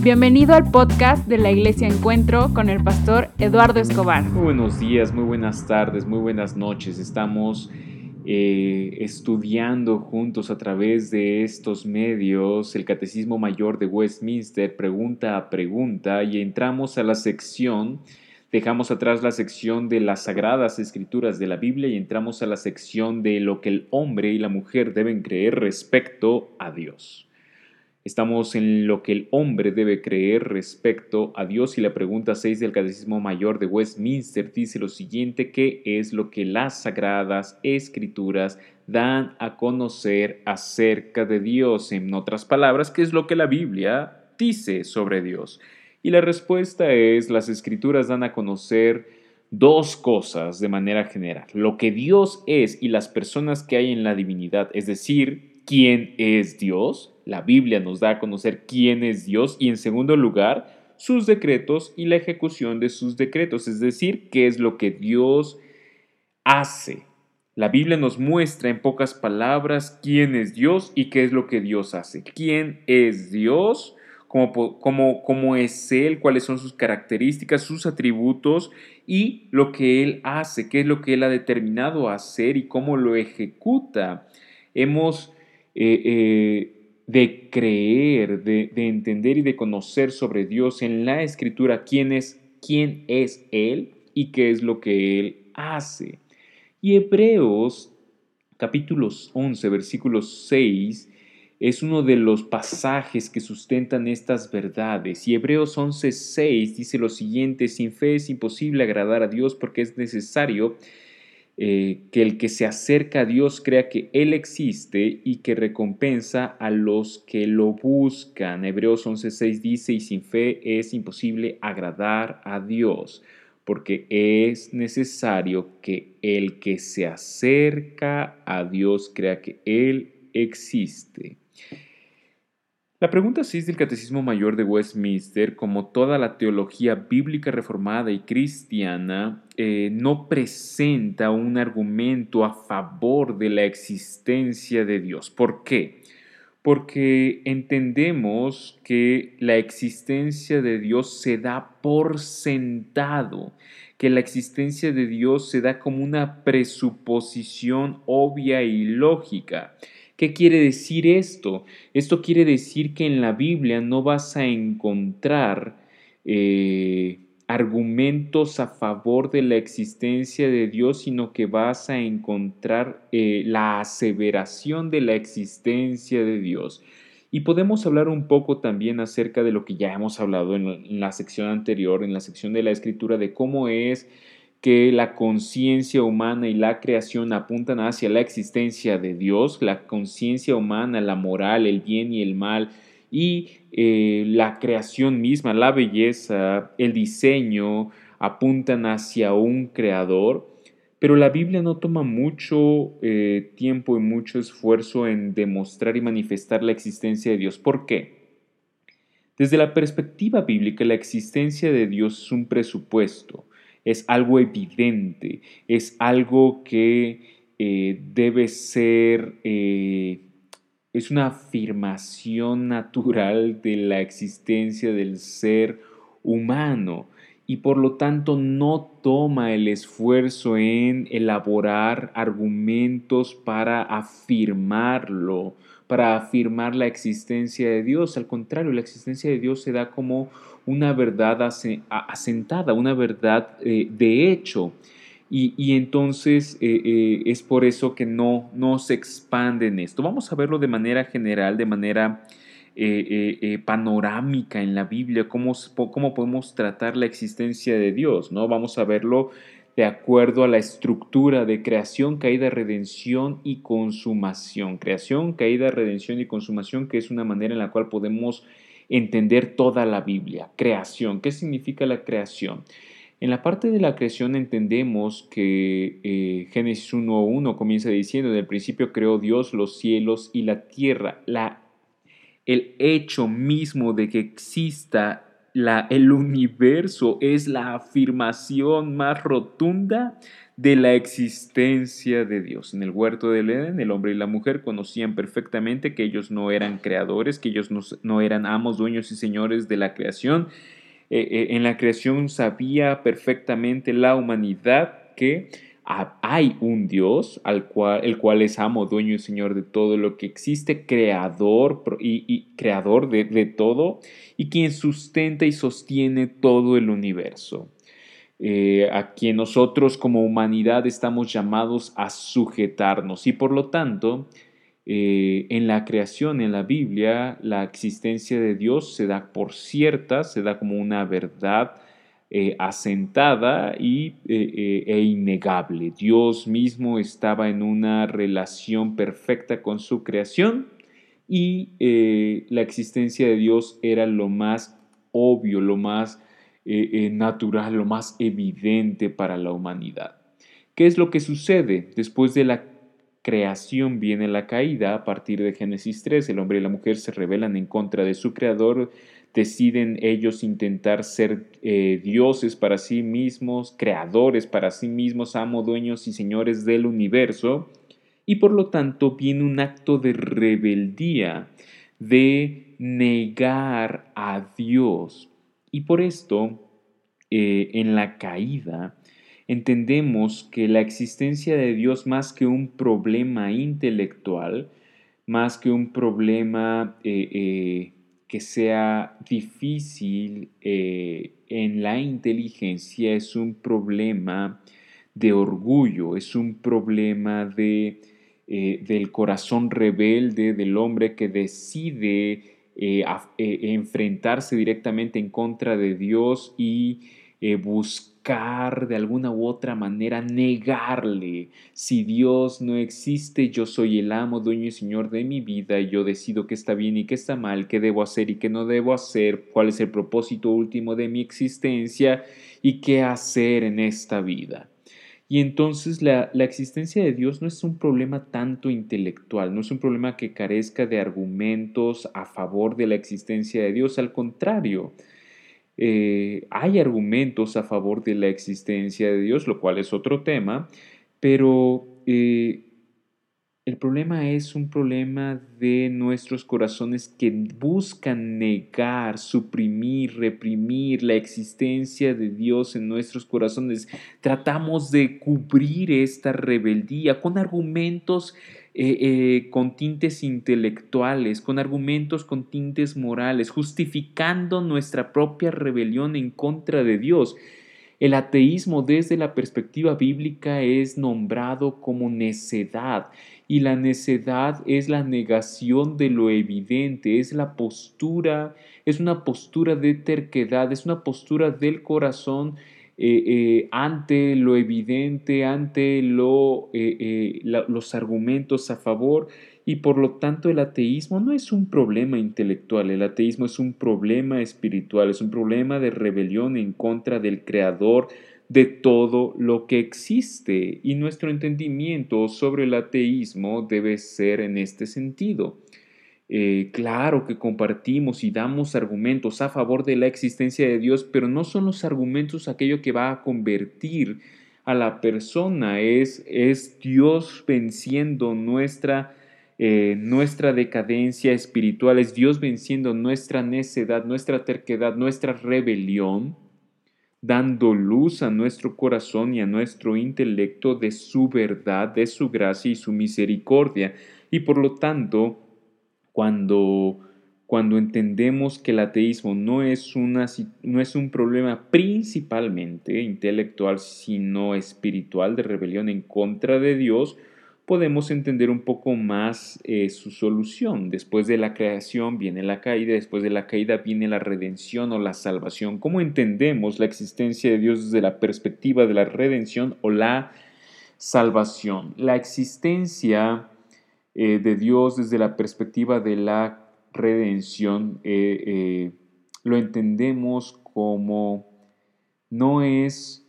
Bienvenido al podcast de la Iglesia Encuentro con el pastor Eduardo Escobar. Muy buenos días, muy buenas tardes, muy buenas noches. Estamos eh, estudiando juntos a través de estos medios el Catecismo Mayor de Westminster, pregunta a pregunta, y entramos a la sección, dejamos atrás la sección de las sagradas escrituras de la Biblia y entramos a la sección de lo que el hombre y la mujer deben creer respecto a Dios. Estamos en lo que el hombre debe creer respecto a Dios y la pregunta 6 del Catecismo Mayor de Westminster dice lo siguiente, ¿qué es lo que las sagradas escrituras dan a conocer acerca de Dios? En otras palabras, ¿qué es lo que la Biblia dice sobre Dios? Y la respuesta es, las escrituras dan a conocer dos cosas de manera general, lo que Dios es y las personas que hay en la divinidad, es decir, quién es Dios, la Biblia nos da a conocer quién es Dios y en segundo lugar, sus decretos y la ejecución de sus decretos, es decir, qué es lo que Dios hace. La Biblia nos muestra en pocas palabras quién es Dios y qué es lo que Dios hace. ¿Quién es Dios? Cómo, cómo, cómo es Él, cuáles son sus características, sus atributos y lo que Él hace, qué es lo que Él ha determinado hacer y cómo lo ejecuta. Hemos eh, eh, de creer, de, entender y de conocer sobre Dios en la escritura quién es, quién es Él y qué es lo que Él hace. Y Hebreos capítulos 11, versículos 6 es uno de los pasajes que sustentan estas verdades. Y Hebreos 11, 6 dice lo siguiente, sin fe es imposible agradar a Dios porque es necesario eh, que el que se acerca a Dios crea que Él existe y que recompensa a los que lo buscan. Hebreos 11:6 dice, y sin fe es imposible agradar a Dios, porque es necesario que el que se acerca a Dios crea que Él existe. La pregunta 6 del Catecismo Mayor de Westminster, como toda la teología bíblica reformada y cristiana, eh, no presenta un argumento a favor de la existencia de Dios. ¿Por qué? Porque entendemos que la existencia de Dios se da por sentado, que la existencia de Dios se da como una presuposición obvia y lógica. ¿Qué quiere decir esto? Esto quiere decir que en la Biblia no vas a encontrar eh, argumentos a favor de la existencia de Dios, sino que vas a encontrar eh, la aseveración de la existencia de Dios. Y podemos hablar un poco también acerca de lo que ya hemos hablado en la sección anterior, en la sección de la escritura, de cómo es que la conciencia humana y la creación apuntan hacia la existencia de Dios, la conciencia humana, la moral, el bien y el mal, y eh, la creación misma, la belleza, el diseño, apuntan hacia un creador, pero la Biblia no toma mucho eh, tiempo y mucho esfuerzo en demostrar y manifestar la existencia de Dios. ¿Por qué? Desde la perspectiva bíblica, la existencia de Dios es un presupuesto es algo evidente, es algo que eh, debe ser, eh, es una afirmación natural de la existencia del ser humano y por lo tanto no toma el esfuerzo en elaborar argumentos para afirmarlo, para afirmar la existencia de Dios. Al contrario, la existencia de Dios se da como una verdad asentada, una verdad eh, de hecho. Y, entonces eh, eh, es por eso que no, no se expande en esto. Vamos a verlo de manera general, de manera panorámica en la Biblia, cómo, cómo podemos tratar la existencia de Dios. ¿no? Vamos a verlo de acuerdo a la estructura de creación, caída, redención y consumación. Creación, caída, redención y consumación, que es una manera en la cual podemos entender toda la Biblia. Creación, ¿qué significa la creación? En la parte de la creación entendemos que eh, Génesis 1.1 comienza diciendo, en el principio creó Dios los cielos y la tierra. La, el hecho mismo de que exista el universo es la afirmación más rotunda de la existencia de Dios. En el huerto del Edén, el hombre y la mujer conocían perfectamente que ellos no eran creadores, que ellos no, eran amos, dueños y señores de la creación. Eh, eh, en la creación sabía perfectamente la humanidad que hay un Dios, al cual, el cual es amo, dueño y señor de todo lo que existe, creador y, creador de, de, todo, y quien sustenta y sostiene todo el universo. Eh, a quien nosotros como humanidad estamos llamados a sujetarnos. Y por lo tanto, eh, en la creación, en la Biblia, la existencia de Dios se da por cierta, se da como una verdad eh, asentada y, e innegable. Dios mismo estaba en una relación perfecta con su creación y la existencia de Dios era lo más obvio, lo más eh, eh, natural, lo más evidente para la humanidad. ¿Qué es lo que sucede? Después de la creación viene la caída. A partir de Génesis 3, el hombre y la mujer se rebelan en contra de su creador, deciden ellos intentar ser eh, dioses para sí mismos, creadores para sí mismos, amo, dueños y señores del universo, y por lo tanto viene un acto de rebeldía, de negar a Dios. Y por esto, eh, en la caída, entendemos que la existencia de Dios más que un problema intelectual, más que un problema eh, que sea difícil en la inteligencia, es un problema de orgullo, es un problema de, del corazón rebelde del hombre que decide eh, eh, enfrentarse directamente en contra de Dios y eh, de alguna u otra manera negarle. Si Dios no existe, yo soy el amo, dueño y señor de mi vida y yo decido qué está bien y qué está mal, qué debo hacer y qué no debo hacer, cuál es el propósito último de mi existencia y qué hacer en esta vida. Y entonces la, existencia de Dios no es un problema tanto intelectual, no es un problema que carezca de argumentos a favor de la existencia de Dios, al contrario, eh, hay argumentos a favor de la existencia de Dios, lo cual es otro tema, pero eh, el problema es un problema de nuestros corazones que buscan negar, suprimir, reprimir la existencia de Dios en nuestros corazones. Tratamos de cubrir esta rebeldía con argumentos eh, eh, con tintes intelectuales, con argumentos con tintes morales, justificando nuestra propia rebelión en contra de Dios. El ateísmo desde la perspectiva bíblica es nombrado como necedad y la necedad es la negación de lo evidente, es la postura, es una postura de terquedad, es una postura del corazón eh, eh, ante lo evidente, ante eh, los argumentos a favor y por lo tanto el ateísmo no es un problema intelectual, el ateísmo es un problema espiritual, es un problema de rebelión en contra del creador de todo lo que existe y nuestro entendimiento sobre el ateísmo debe ser en este sentido. Eh, claro que compartimos y damos argumentos a favor de la existencia de Dios, pero no son los argumentos aquello que va a convertir a la persona, es, es Dios venciendo nuestra eh, nuestra decadencia espiritual, es Dios venciendo nuestra necedad, nuestra terquedad, nuestra rebelión, dando luz a nuestro corazón y a nuestro intelecto de su verdad, de su gracia y su misericordia. Y por lo tanto, cuando, cuando entendemos que el ateísmo no es, una, no es un problema principalmente intelectual, sino espiritual de rebelión en contra de Dios, podemos entender un poco más eh, su solución. Después de la creación viene la caída, después de la caída viene la redención o la salvación. ¿Cómo entendemos la existencia de Dios desde la perspectiva de la redención o la salvación? La existencia eh, de Dios desde la perspectiva de la redención eh, lo entendemos como no es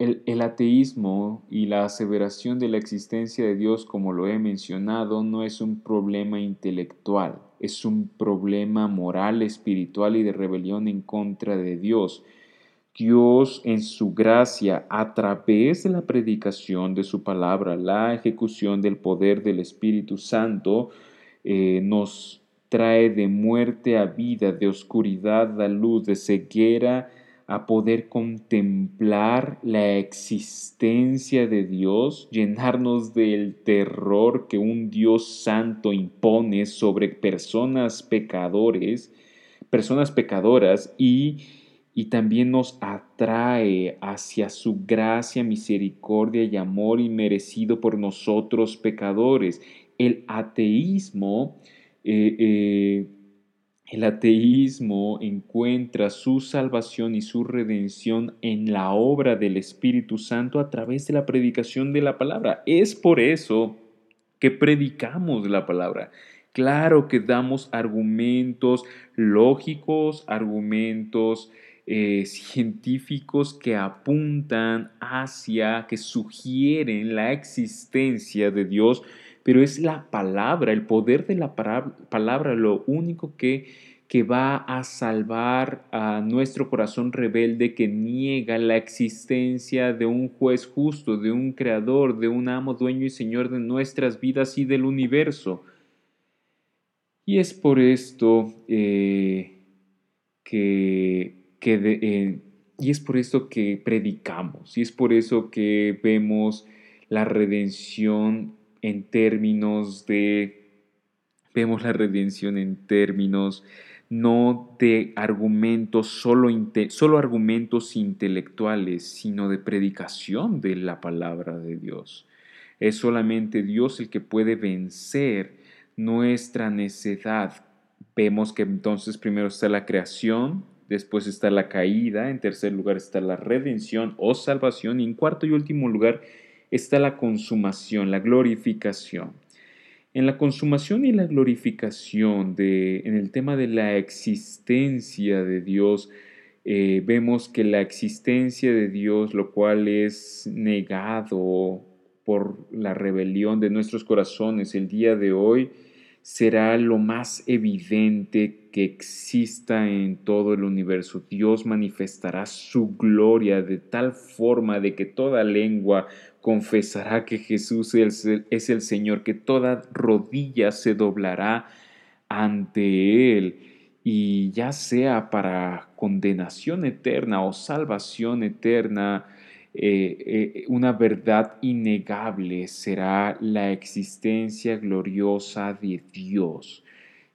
el, ateísmo y la aseveración de la existencia de Dios, como lo he mencionado, no es un problema intelectual, es un problema moral, espiritual y de rebelión en contra de Dios. Dios en su gracia, a través de la predicación de su palabra, la ejecución del poder del Espíritu Santo, eh, nos trae de muerte a vida, de oscuridad a luz, de ceguera a poder contemplar la existencia de Dios, llenarnos del terror que un Dios santo impone sobre personas pecadores, personas pecadoras y, y también nos atrae hacia su gracia, misericordia y amor inmerecido por nosotros pecadores. El ateísmo eh, eh, el ateísmo encuentra su salvación y su redención en la obra del Espíritu Santo a través de la predicación de la palabra. Es por eso que predicamos la palabra. Claro que damos argumentos lógicos, argumentos eh, científicos que apuntan hacia, que sugieren la existencia de Dios, pero es la palabra, el poder de la palabra lo único que, que va a salvar a nuestro corazón rebelde que niega la existencia de un juez justo, de un creador, de un amo, dueño y señor de nuestras vidas y del universo. Y es por esto eh, que, eh, y es por esto que predicamos, y es por eso que vemos la redención en términos de, vemos la redención en términos no de argumentos, solo, solo argumentos intelectuales, sino de predicación de la palabra de Dios. Es solamente Dios el que puede vencer nuestra necedad. Vemos que entonces primero está la creación, después está la caída, en tercer lugar está la redención o salvación y en cuarto y último lugar está la consumación, la glorificación. En la consumación y la glorificación de, en el tema de la existencia de Dios, eh, vemos que la existencia de Dios, lo cual es negado por la rebelión de nuestros corazones el día de hoy, será lo más evidente que exista en todo el universo. Dios manifestará su gloria de tal forma de que toda lengua confesará que Jesús es el, Señor, que toda rodilla se doblará ante Él y ya sea para condenación eterna o salvación eterna, eh, eh, una verdad innegable será la existencia gloriosa de Dios.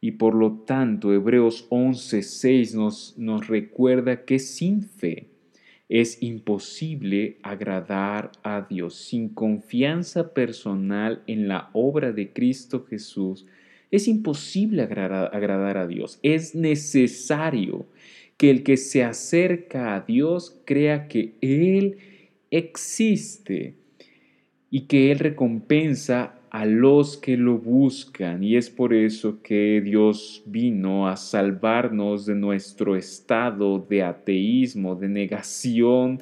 Y por lo tanto, Hebreos 11:6 nos, nos recuerda que sin fe es imposible agradar a Dios. Sin confianza personal en la obra de Cristo Jesús, es imposible agradar, a Dios. Es necesario que el que se acerca a Dios crea que Él existe y que Él recompensa a los que lo buscan. Y es por eso que Dios vino a salvarnos de nuestro estado de ateísmo, de negación,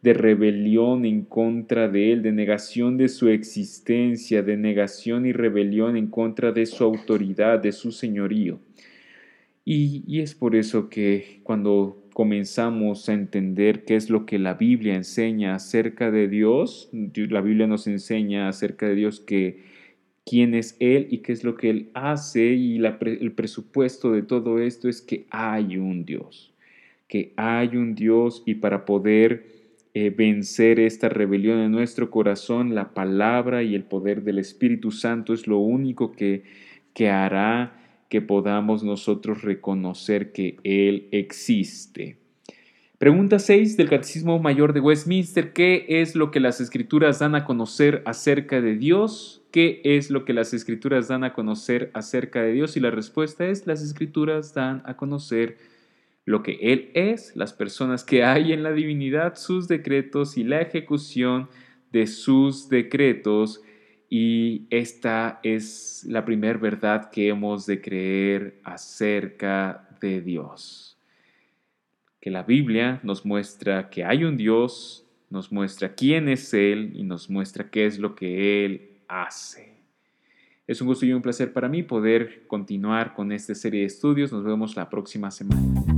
de rebelión en contra de Él, de negación de su existencia, de negación y rebelión en contra de su autoridad, de su señorío. Y, es por eso que cuando comenzamos a entender qué es lo que la Biblia enseña acerca de Dios. La Biblia nos enseña acerca de Dios que quién es Él y qué es lo que Él hace y el presupuesto de todo esto es que hay un Dios, que hay un Dios y para poder eh, vencer esta rebelión en nuestro corazón, la palabra y el poder del Espíritu Santo es lo único que, que hará que podamos nosotros reconocer que Él existe. Pregunta 6 del Catecismo Mayor de Westminster. ¿Qué es lo que las escrituras dan a conocer acerca de Dios? ¿Qué es lo que las escrituras dan a conocer acerca de Dios? Y la respuesta es, las escrituras dan a conocer lo que Él es, las personas que hay en la divinidad, sus decretos y la ejecución de sus decretos y esta es la primera verdad que hemos de creer acerca de Dios. Que la Biblia nos muestra que hay un Dios, nos muestra quién es Él y nos muestra qué es lo que Él hace. Es un gusto y un placer para mí poder continuar con esta serie de estudios. Nos vemos la próxima semana.